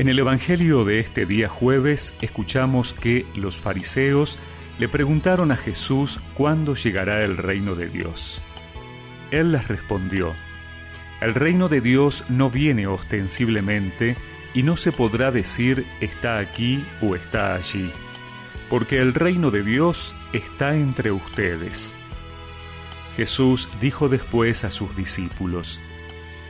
En el Evangelio de este día jueves escuchamos que los fariseos le preguntaron a Jesús cuándo llegará el reino de Dios. Él les respondió, El reino de Dios no viene ostensiblemente y no se podrá decir está aquí o está allí, porque el reino de Dios está entre ustedes. Jesús dijo después a sus discípulos,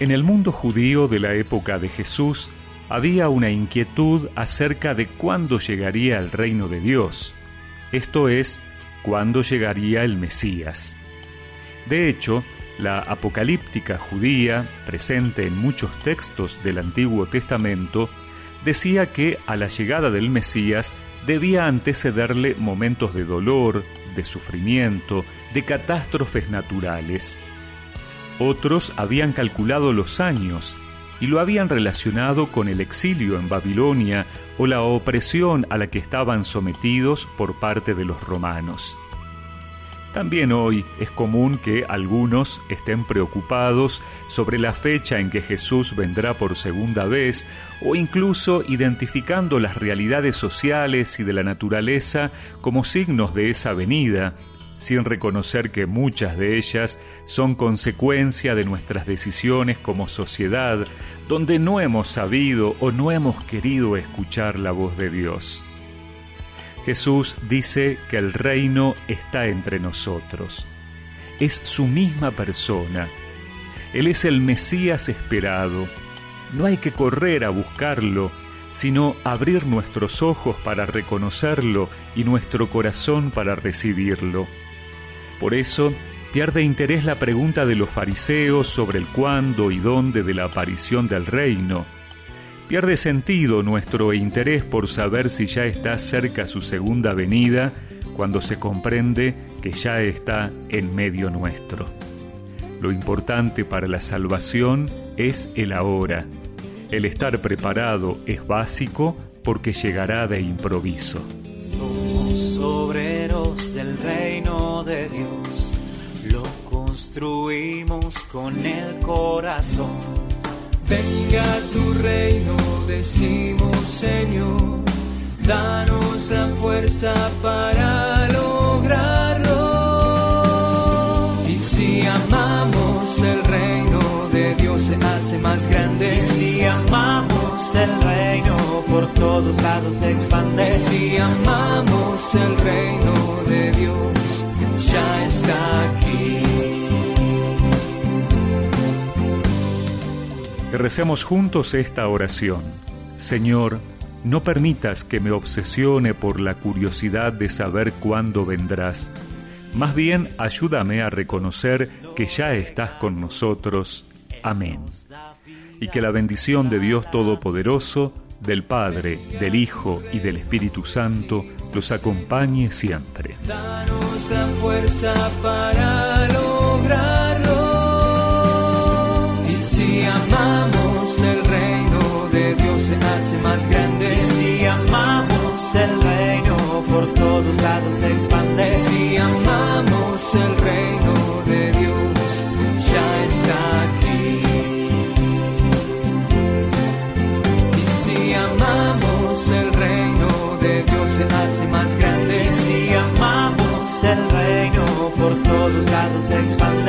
En el mundo judío de la época de Jesús había una inquietud acerca de cuándo llegaría el reino de Dios, esto es, cuándo llegaría el Mesías. De hecho, la apocalíptica judía, presente en muchos textos del Antiguo Testamento, decía que a la llegada del Mesías debía antecederle momentos de dolor, de sufrimiento, de catástrofes naturales. Otros habían calculado los años y lo habían relacionado con el exilio en Babilonia o la opresión a la que estaban sometidos por parte de los romanos. También hoy es común que algunos estén preocupados sobre la fecha en que Jesús vendrá por segunda vez o incluso identificando las realidades sociales y de la naturaleza como signos de esa venida sin reconocer que muchas de ellas son consecuencia de nuestras decisiones como sociedad, donde no hemos sabido o no hemos querido escuchar la voz de Dios. Jesús dice que el reino está entre nosotros. Es su misma persona. Él es el Mesías esperado. No hay que correr a buscarlo, sino abrir nuestros ojos para reconocerlo y nuestro corazón para recibirlo. Por eso, pierde interés la pregunta de los fariseos sobre el cuándo y dónde de la aparición del reino. Pierde sentido nuestro interés por saber si ya está cerca su segunda venida cuando se comprende que ya está en medio nuestro. Lo importante para la salvación es el ahora. El estar preparado es básico porque llegará de improviso. Reino de Dios, lo construimos con el corazón. Venga tu reino, decimos Señor, danos la fuerza para lograrlo. Y si amamos el reino de Dios se hace más grande. Y si amamos el reino por todos lados se expande. Si amamos recemos juntos esta oración. Señor, no permitas que me obsesione por la curiosidad de saber cuándo vendrás. Más bien, ayúdame a reconocer que ya estás con nosotros. Amén. Y que la bendición de Dios Todopoderoso, del Padre, del Hijo y del Espíritu Santo los acompañe siempre. Danos la fuerza para lograrlo. Si amamos el reino de Dios, ya está aquí. Y si amamos el reino de Dios, se hace más grande. Y si amamos el reino, por todos lados se expande.